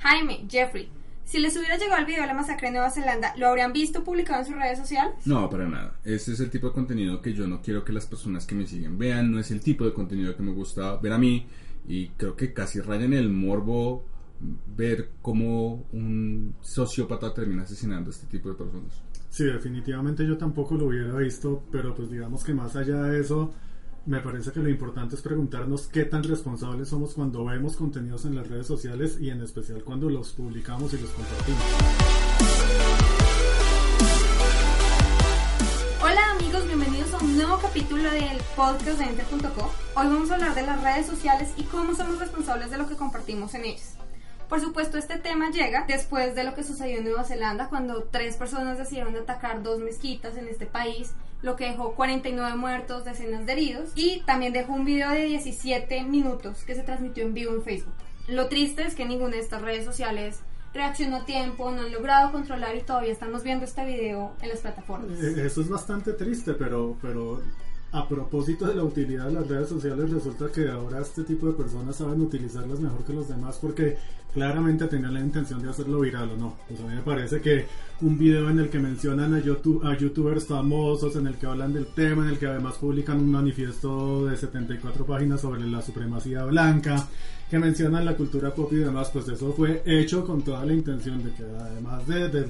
Jaime, Jeffrey, si les hubiera llegado el video de la masacre en Nueva Zelanda, ¿lo habrían visto publicado en sus redes sociales? No, para nada. Ese es el tipo de contenido que yo no quiero que las personas que me siguen vean. No es el tipo de contenido que me gusta ver a mí. Y creo que casi raya en el morbo ver cómo un sociópata termina asesinando a este tipo de personas. Sí, definitivamente yo tampoco lo hubiera visto, pero pues digamos que más allá de eso me parece que lo importante es preguntarnos qué tan responsables somos cuando vemos contenidos en las redes sociales y en especial cuando los publicamos y los compartimos. Hola amigos, bienvenidos a un nuevo capítulo del podcast de Enter.co. Hoy vamos a hablar de las redes sociales y cómo somos responsables de lo que compartimos en ellas. Por supuesto, este tema llega después de lo que sucedió en Nueva Zelanda cuando tres personas decidieron atacar dos mezquitas en este país lo que dejó 49 muertos, decenas de heridos y también dejó un video de 17 minutos que se transmitió en vivo en Facebook. Lo triste es que ninguna de estas redes sociales reaccionó a tiempo, no han logrado controlar y todavía estamos viendo este video en las plataformas. Eh, eso es bastante triste, pero, pero a propósito de la utilidad de las redes sociales, resulta que ahora este tipo de personas saben utilizarlas mejor que los demás porque claramente tenían la intención de hacerlo viral o no. Pues a mí me parece que un video en el que mencionan a, YouTube, a youtubers famosos, en el que hablan del tema, en el que además publican un manifiesto de 74 páginas sobre la supremacía blanca, que mencionan la cultura pop y demás, pues eso fue hecho con toda la intención de que además de, de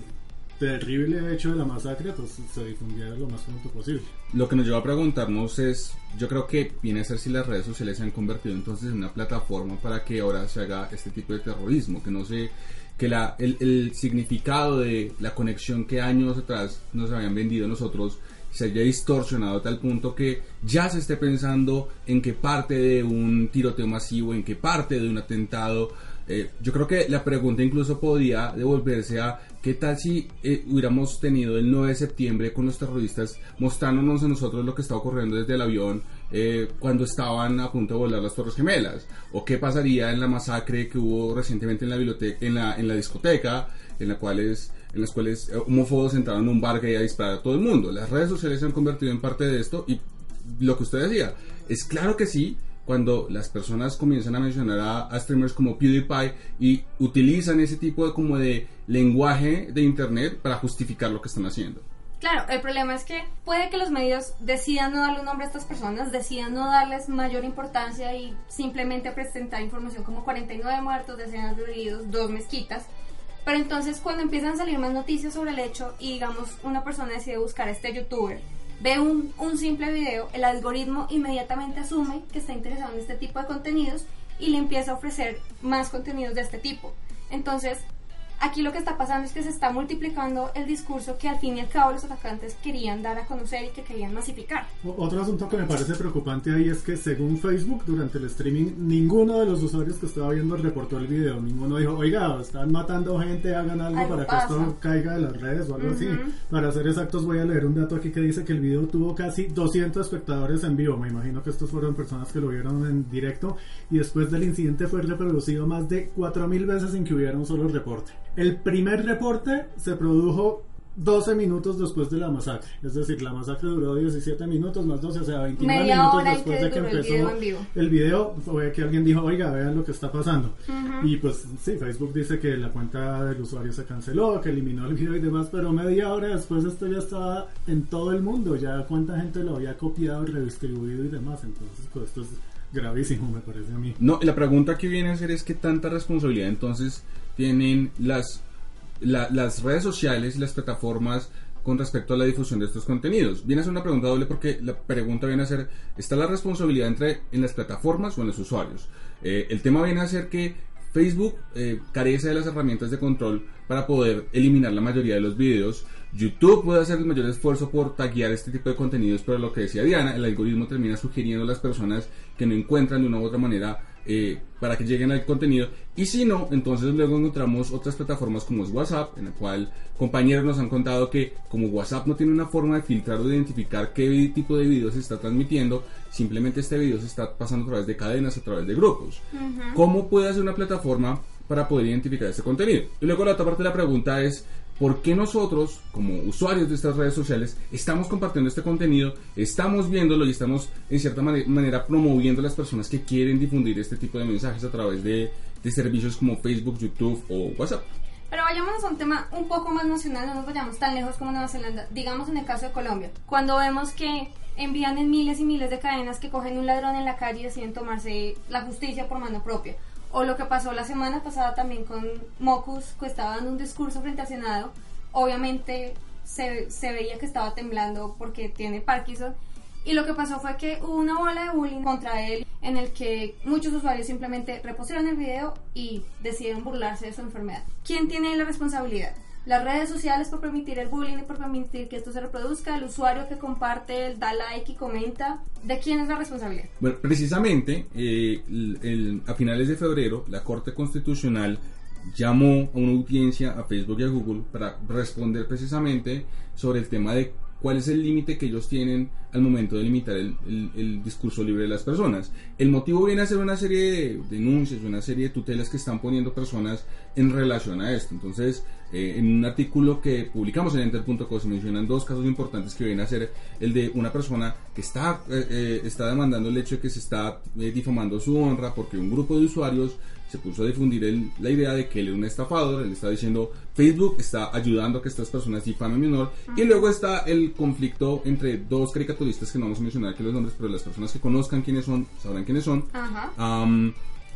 terrible hecho de la masacre pues se difundiera lo más pronto posible. Lo que nos lleva a preguntarnos es, yo creo que viene a ser si las redes sociales se han convertido entonces en una plataforma para que ahora se haga este tipo de terrorismo, que no sé, que la, el, el significado de la conexión que años atrás nos habían vendido nosotros se haya distorsionado a tal punto que ya se esté pensando en qué parte de un tiroteo masivo, en qué parte de un atentado eh, yo creo que la pregunta incluso podría devolverse a qué tal si eh, hubiéramos tenido el 9 de septiembre con los terroristas mostrándonos a nosotros lo que está ocurriendo desde el avión eh, cuando estaban a punto de volar las Torres Gemelas o qué pasaría en la masacre que hubo recientemente en la biblioteca, en la, en la discoteca, en la cuales en las cuales homófobos entraron en un bar gay a disparar a todo el mundo. Las redes sociales se han convertido en parte de esto y lo que usted decía, es claro que sí, cuando las personas comienzan a mencionar a, streamers como PewDiePie y utilizan ese tipo de como de lenguaje de internet para justificar lo que están haciendo. Claro, el problema es que puede que los medios decidan no darle un nombre a estas personas, decidan no darles mayor importancia y simplemente presentar información como 49 muertos, decenas de heridos, dos mezquitas. Pero entonces cuando empiezan a salir más noticias sobre el hecho y digamos una persona decide buscar a este youtuber ve un, un simple video, el algoritmo inmediatamente asume que está interesado en este tipo de contenidos y le empieza a ofrecer más contenidos de este tipo. Entonces, Aquí lo que está pasando es que se está multiplicando el discurso que al fin y al cabo los atacantes querían dar a conocer y que querían masificar. Otro asunto que me parece preocupante ahí es que según Facebook durante el streaming ninguno de los usuarios que estaba viendo reportó el video, ninguno dijo, oiga, están matando gente, hagan algo, para que esto caiga de las redes o algo así. Para ser exactos voy a leer un dato aquí que dice que el video tuvo casi 200 espectadores en vivo, me imagino que estos fueron personas que lo vieron en directo y después del incidente fue reproducido más de 4.000 veces sin que hubiera un solo reporte. El primer reporte se produjo 12 minutos después de la masacre. Es decir, la masacre duró 17 minutos más 12, o sea, 29 minutos después de que empezó el video, fue que alguien dijo, oiga, vean lo que está pasando. Y pues sí, Facebook dice que la cuenta del usuario se canceló, que eliminó el video y demás, pero media hora después esto ya estaba en todo el mundo, ya cuánta gente lo había copiado, redistribuido y demás. Entonces, pues esto es gravísimo, me parece a mí. No, la pregunta que viene a ser es qué tanta responsabilidad entonces tienen las, las redes sociales y las plataformas con respecto a la difusión de estos contenidos. Viene a ser una pregunta doble porque la pregunta viene a ser, ¿está la responsabilidad entre en las plataformas o en los usuarios? Eh, el tema viene a ser que Facebook eh, carece de las herramientas de control para poder eliminar la mayoría de los videos. YouTube puede hacer el mayor esfuerzo por taguear este tipo de contenidos, pero lo que decía Diana, el algoritmo termina sugiriendo a las personas que no encuentran de una u otra manera eh, para que lleguen al contenido. Y si no, entonces luego encontramos otras plataformas como es WhatsApp, en la cual compañeros nos han contado que como WhatsApp no tiene una forma de filtrar o de identificar qué tipo de video se está transmitiendo, simplemente este video se está pasando a través de cadenas, a través de grupos. ¿Cómo puede hacer una plataforma para poder identificar este contenido? Y luego la otra parte de la pregunta es, ¿por qué nosotros, como usuarios de estas redes sociales, estamos compartiendo este contenido, estamos viéndolo y estamos en cierta manera promoviendo a las personas que quieren difundir este tipo de mensajes a través de, servicios como Facebook, YouTube o WhatsApp? Pero vayámonos a un tema un poco más nacional, no nos vayamos tan lejos como Nueva Zelanda. Digamos en el caso de Colombia, cuando vemos que envían en miles y miles de cadenas que cogen un ladrón en la calle y deciden tomarse la justicia por mano propia o lo que pasó la semana pasada también con Mocus, que estaba dando un discurso frente al Senado. Obviamente se, se veía que estaba temblando porque tiene Parkinson. Y lo que pasó fue que hubo una bola de bullying contra él en el que muchos usuarios simplemente repusieron el video y decidieron burlarse de su enfermedad. ¿Quién tiene la responsabilidad? Las redes sociales por permitir el bullying y por permitir que esto se reproduzca, el usuario que comparte, da like y comenta, ¿de quién es la responsabilidad? Bueno, precisamente eh, a finales de febrero la Corte Constitucional llamó a una audiencia a Facebook y a Google para responder precisamente sobre el tema de cuál es el límite que ellos tienen al momento de limitar el, discurso libre de las personas. El motivo viene a ser una serie de denuncias, una serie de tutelas que están poniendo personas en relación a esto. Entonces, eh, en un artículo que publicamos en enter.co se mencionan dos casos importantes que vienen a ser el de una persona que está, eh, eh, está demandando el hecho de que se está difamando su honra porque un grupo de usuarios se puso a difundir la idea de que él era un estafador, él está diciendo Facebook está ayudando a que estas personas difamen mi honor y luego está el conflicto entre dos caricaturistas que no vamos a mencionar aquí los nombres, pero las personas que conozcan quiénes son sabrán quiénes son.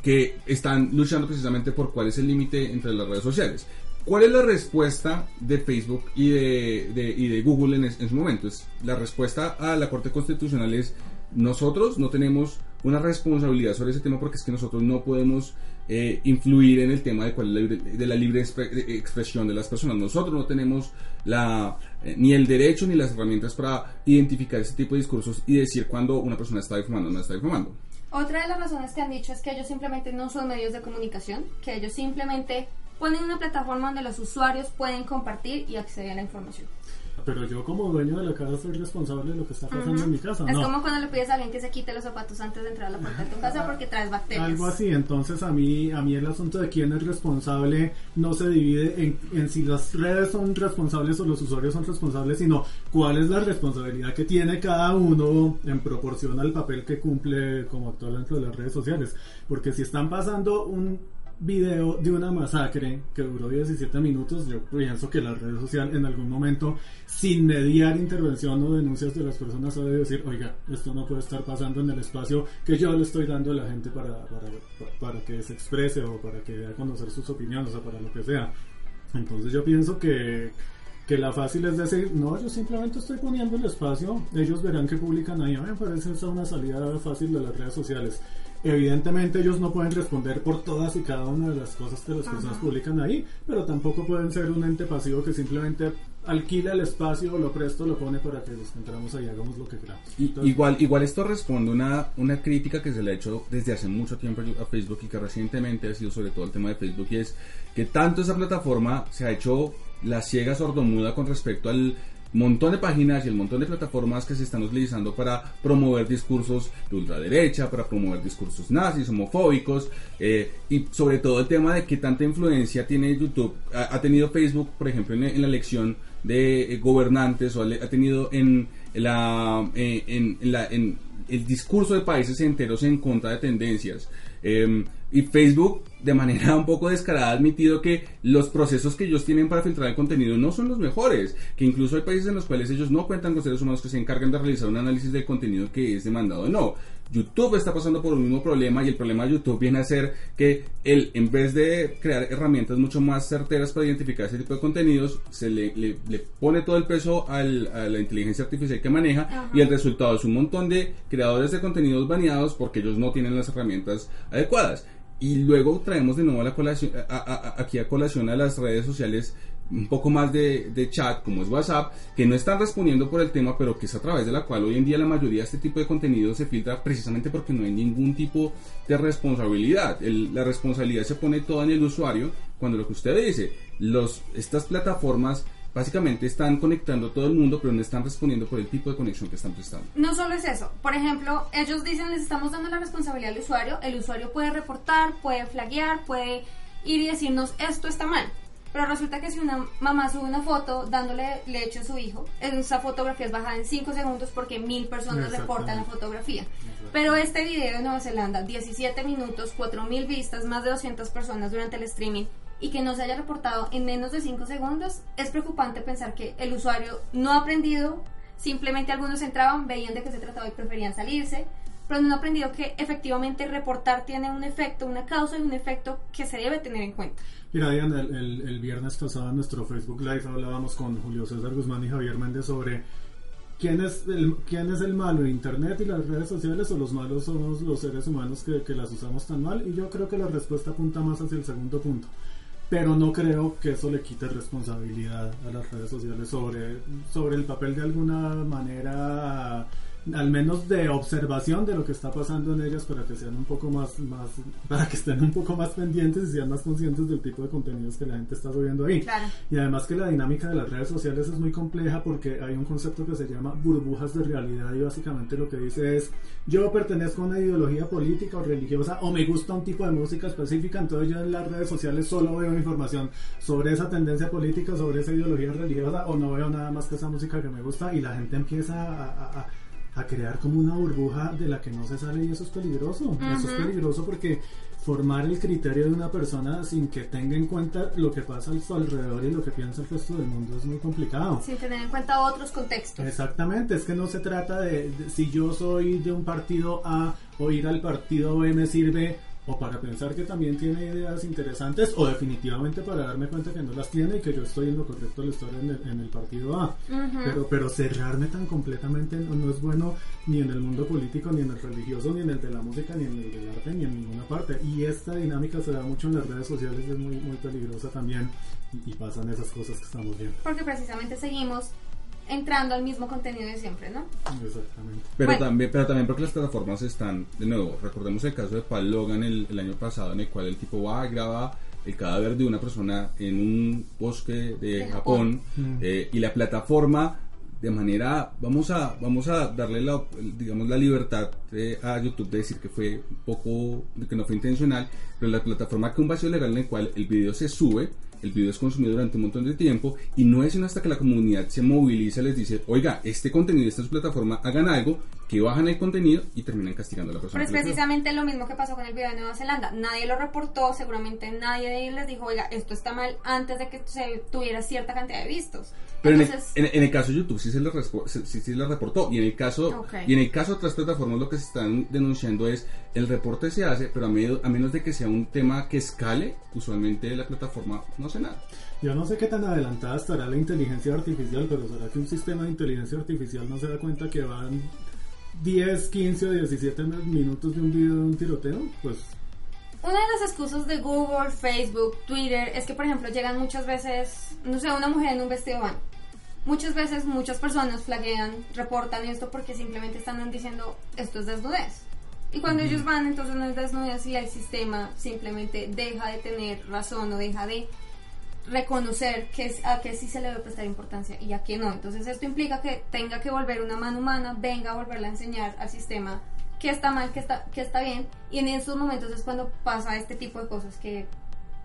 que están luchando precisamente por cuál es el límite entre las redes sociales. ¿Cuál es la respuesta de Facebook y de, y de Google en, su momento? Es, la respuesta a la Corte Constitucional es nosotros no tenemos una responsabilidad sobre ese tema porque es que nosotros no podemos eh, influir en el tema de, cuál es de la libre expresión de las personas. Nosotros no tenemos la, eh, ni el derecho ni las herramientas para identificar ese tipo de discursos y decir cuando una persona está difamando o no está difamando. Otra de las razones que han dicho es que ellos simplemente no son medios de comunicación, que ellos simplemente ponen una plataforma donde los usuarios pueden compartir y acceder a la información. Pero yo como dueño de la casa soy responsable de lo que está pasando en mi casa. Es como cuando le pides a alguien que se quite los zapatos antes de entrar a la puerta de tu casa porque traes bacterias. Algo así, entonces a mí, a mí el asunto de quién es responsable no se divide en, en si las redes son responsables o los usuarios son responsables, sino cuál es la responsabilidad que tiene cada uno en proporción al papel que cumple como actor dentro de las redes sociales. Porque si están pasando un video de una masacre que duró 17 minutos, yo pienso que la red social en algún momento, sin mediar intervención o denuncias de las personas, ha de decir, oiga, esto no puede estar pasando en el espacio que yo le estoy dando a la gente para, para, para que se exprese o para que dé a conocer sus opiniones o para lo que sea. Entonces yo pienso que, que la fácil es decir, no, yo simplemente estoy poniendo el espacio, ellos verán que publican ahí. A mí me parece esa una salida fácil de las redes sociales. Evidentemente ellos no pueden responder por todas y cada una de las cosas que las personas publican ahí, pero tampoco pueden ser un ente pasivo que simplemente alquila el espacio, lo presto, lo pone para que nos entramos ahí y hagamos lo que queramos. igual, igual esto responde una, una crítica que se le ha hecho desde hace mucho tiempo a Facebook y que recientemente ha sido sobre todo el tema de Facebook y es que tanto esa plataforma se ha hecho la ciega sordomuda con respecto al montón de páginas y el montón de plataformas que se están utilizando para promover discursos de ultraderecha, para promover discursos nazis, homofóbicos, eh, y sobre todo el tema de qué tanta influencia tiene YouTube, ha, tenido Facebook, por ejemplo, en, la elección de eh, gobernantes, o ha tenido en la, eh, en, la, en el discurso de países enteros en contra de tendencias. Em, y Facebook, de manera un poco descarada, ha admitido que los procesos que ellos tienen para filtrar el contenido no son los mejores, que incluso hay países en los cuales ellos no cuentan con seres humanos que se encargan de realizar un análisis del contenido que es demandado no. YouTube está pasando por un mismo problema y el problema de YouTube viene a ser que él, en vez de crear herramientas mucho más certeras para identificar ese tipo de contenidos, se le, le, pone todo el peso a la inteligencia artificial que maneja y el resultado es un montón de creadores de contenidos baneados porque ellos no tienen las herramientas adecuadas. Y luego traemos de nuevo a la colación, aquí a colación a las redes sociales un poco más de, de, chat, como es WhatsApp, que no están respondiendo por el tema, pero que es a través de la cual hoy en día la mayoría de este tipo de contenido se filtra precisamente porque no hay ningún tipo de responsabilidad. la responsabilidad se pone toda en el usuario cuando lo que usted dice, los, estas plataformas básicamente están conectando a todo el mundo, pero no están respondiendo por el tipo de conexión que están prestando. No solo es eso. Por ejemplo, ellos dicen, les estamos dando la responsabilidad al usuario. El usuario puede reportar, puede flaguear, puede ir y decirnos, esto está mal. Pero resulta que si una mamá sube una foto dándole leche a su hijo, esa fotografía es bajada en 5 segundos porque mil personas reportan la fotografía. Pero este video de Nueva Zelanda, 17 minutos, 4 mil vistas, más de 200 personas durante el streaming, y que no se haya reportado en menos de 5 segundos, es preocupante pensar que el usuario no ha aprendido, simplemente algunos entraban, veían de qué se trataba y preferían salirse, pero no ha aprendido que efectivamente reportar tiene un efecto, una causa y un efecto que se debe tener en cuenta. Mira, Diana, el, viernes pasado en nuestro Facebook Live hablábamos con Julio César Guzmán y Javier Méndez sobre quién es el, quién es el malo, Internet y las redes sociales o los malos somos los seres humanos que las usamos tan mal. Y yo creo que la respuesta apunta más hacia el segundo punto pero no creo que eso le quite responsabilidad a las redes sociales sobre, sobre el papel de alguna manera al menos de observación de lo que está pasando en ellas para que sean un poco más, más para que estén un poco más pendientes y sean más conscientes del tipo de contenidos que la gente está subiendo ahí. Y además que la dinámica de las redes sociales es muy compleja porque hay un concepto que se llama burbujas de realidad y básicamente lo que dice es yo pertenezco a una ideología política o religiosa o me gusta un tipo de música específica, entonces yo en las redes sociales solo veo información sobre esa tendencia política, sobre esa ideología religiosa o no veo nada más que esa música que me gusta y la gente empieza a a crear como una burbuja de la que no se sale y eso es peligroso. Eso es peligroso porque formar el criterio de una persona sin que tenga en cuenta lo que pasa a su alrededor y lo que piensa el resto del mundo es muy complicado. Sin tener en cuenta otros contextos. Exactamente, es que no se trata de si yo soy de un partido A o ir al partido B me sirve o para pensar que también tiene ideas interesantes o definitivamente para darme cuenta que no las tiene y que yo estoy en lo correcto al estar en el, en el partido A. pero, pero cerrarme tan completamente no, es bueno ni en el mundo político, ni en el religioso, ni en el de la música, ni en el del arte, ni en ninguna parte. Y esta dinámica se da mucho en las redes sociales es muy, muy peligrosa también y, y pasan esas cosas que estamos viendo. Porque precisamente seguimos entrando al mismo contenido de siempre, ¿no? Exactamente. Pero también, pero también porque las plataformas están, de nuevo, recordemos el caso de Paul Logan el, el año pasado, en el cual el tipo va a grabar el cadáver de una persona en un bosque de, Japón, mm. eh, y la plataforma de manera vamos a vamos a darle la digamos la libertad eh, a YouTube de decir que fue un poco que no fue intencional pero la plataforma que un vacío legal en el cual el video se sube el video es consumido durante un montón de tiempo y no es sino hasta que la comunidad se moviliza, les dice, oiga, este contenido, esta es su plataforma, hagan algo, que bajan el contenido y terminan castigando a la persona. Pero es precisamente lo mismo que pasó con el video de Nueva Zelanda. Nadie lo reportó, seguramente nadie de ellos les dijo, oiga, esto está mal antes de que se tuviera cierta cantidad de vistos. Pero en, el, caso de YouTube sí se le, sí, sí reportó y en el caso y en el caso de otras plataformas lo que se están denunciando es el reporte se hace, pero a, a menos de que sea un tema que escale, usualmente la plataforma no hace nada. Yo no sé qué tan adelantada estará la inteligencia artificial, pero ¿será que un sistema de inteligencia artificial no se da cuenta que van 10, 15 o 17 minutos de un video de un tiroteo? Pues una de las excusas de Google, Facebook, Twitter es que, por ejemplo, llegan muchas veces, no sé, una mujer en un vestido van muchas veces muchas personas flaguean, reportan esto porque simplemente están diciendo esto es desnudez. Y cuando ellos van, entonces no es desnudez y el sistema simplemente deja de tener razón o deja de reconocer que a qué sí se le debe prestar importancia y a qué no. Entonces esto implica que tenga que volver una mano humana, venga a volverla a enseñar al sistema qué está mal, qué está, qué está bien. Y en esos momentos es cuando pasa este tipo de cosas que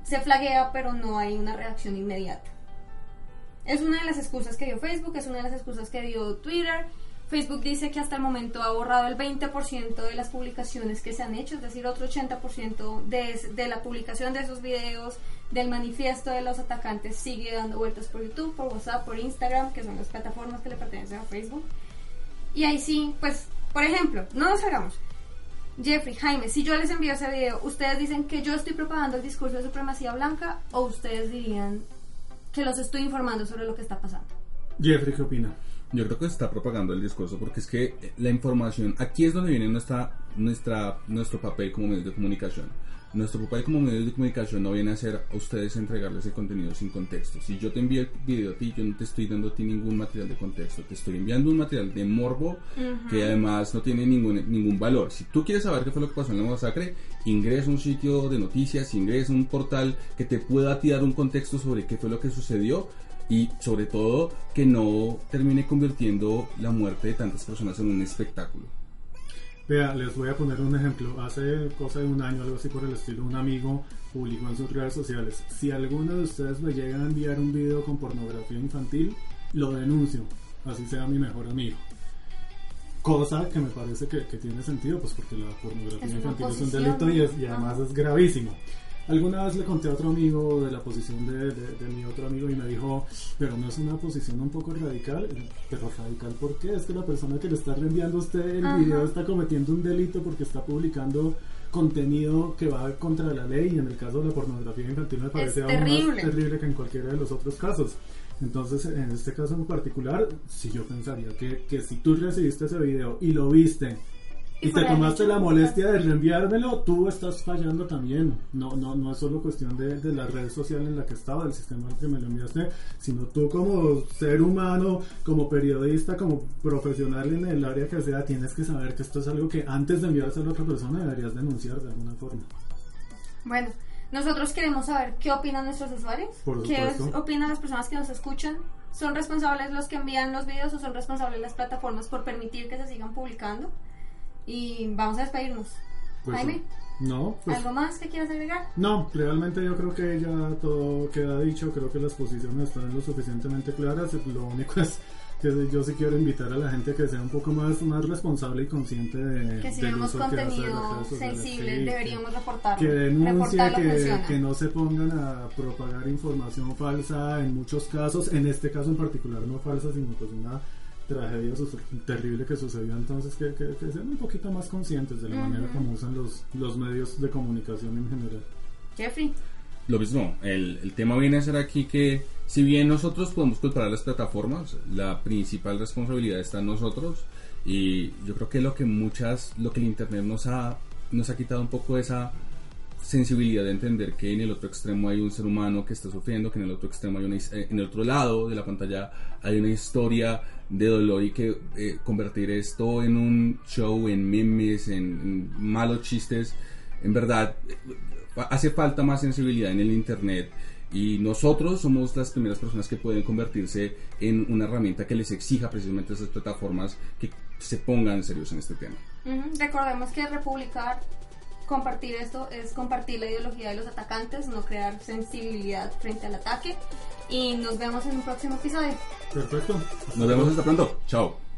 se flaguea pero no hay una reacción inmediata. Es una de las excusas que dio Facebook, es una de las excusas que dio Twitter. Facebook dice que hasta el momento ha borrado el 20% de las publicaciones que se han hecho, es decir, otro 80% de, de la publicación de esos videos, del manifiesto de los atacantes sigue dando vueltas por YouTube, por WhatsApp, por Instagram, que son las plataformas que le pertenecen a Facebook. Y ahí sí, pues, por ejemplo, no nos hagamos. Jeffrey, Jaime, si yo les envío ese video, ¿ustedes dicen que yo estoy propagando el discurso de supremacía blanca o ustedes dirían que los estoy informando sobre lo que está pasando. Jeffrey, ¿qué opina? Yo creo que se está propagando el discurso porque es que la información, aquí es donde viene nuestra, nuestra, nuestro papel como medios de comunicación. nuestro papel como medio de comunicación no viene a ser a ustedes entregarles el contenido sin contexto. Si yo te envío el video a ti, yo no te estoy dando a ti ningún material de contexto, te estoy enviando un material de morbo que además no tiene ningún, ningún valor. Si tú quieres saber qué fue lo que pasó en la masacre, ingresa a un sitio de noticias, ingresa a un portal que te pueda dar un contexto sobre qué fue lo que sucedió y sobre todo que no termine convirtiendo la muerte de tantas personas en un espectáculo. Vea, les voy a poner un ejemplo. Hace cosa de un año, algo así por el estilo, un amigo publicó en sus redes sociales. Si alguno de ustedes me llega a enviar un video con pornografía infantil, lo denuncio, así sea mi mejor amigo. Cosa que me parece que, tiene sentido, pues porque la pornografía infantil es un delito y, y además es gravísimo. Alguna vez le conté a otro amigo de la posición de, mi otro amigo y me dijo, pero no es una posición un poco radical. Pero radical, ¿por qué? Es que la persona que le está reenviando a usted el video está cometiendo un delito porque está publicando contenido que va contra la ley y en el caso de la pornografía infantil me parece aún más terrible que en cualquiera de los otros casos. Entonces, en este caso en particular, si yo pensaría que, que si tú recibiste ese video y lo viste y, te tomaste la molestia de reenviármelo, tú estás fallando también. No, no, no es solo cuestión de, de la red social en la que estaba, del sistema en el que me lo enviaste, sino tú como ser humano, como periodista, como profesional en el área que sea, tienes que saber que esto es algo que antes de enviárselo a otra persona deberías denunciar de alguna forma. Bueno, nosotros queremos saber qué opinan nuestros usuarios, qué opinan las personas que nos escuchan. ¿Son responsables los que envían los videos o son responsables las plataformas por permitir que se sigan publicando? Y vamos a despedirnos. Pues, Jaime. No, pues, ¿Algo más que quieras agregar? No, realmente yo creo que ya todo queda dicho, creo que las posiciones están lo suficientemente claras, lo único es que yo sí quiero invitar a la gente que sea un poco más, más responsable y consciente de que si vemos contenido sensible deberíamos reportarlo que denuncie que, que, no se pongan a propagar información falsa en muchos casos en este caso en particular no falsa sino pues una tragedia terrible que sucedió entonces que, que, sean un poquito más conscientes de la manera como usan los, los medios de comunicación en general. Jeffrey. Lo mismo, el, el, tema viene a ser aquí que si bien nosotros podemos culpar a las plataformas, la principal responsabilidad está en nosotros y yo creo que lo que muchas, lo que el Internet nos ha, nos ha quitado un poco esa sensibilidad de entender que en el otro extremo hay un ser humano que está sufriendo, que en el otro extremo hay una, eh, en el otro lado de la pantalla hay una historia de dolor y que eh, convertir esto en un show, en memes, en, malos chistes, en verdad eh, hace falta más sensibilidad en el internet y nosotros somos las primeras personas que pueden convertirse en una herramienta que les exija precisamente a esas plataformas que se pongan serios en este tema. Recordemos que Republicar compartir esto es compartir la ideología de los atacantes, no crear sensibilidad frente al ataque. Y nos vemos en un próximo episodio. Perfecto. Nos vemos hasta pronto. Chao.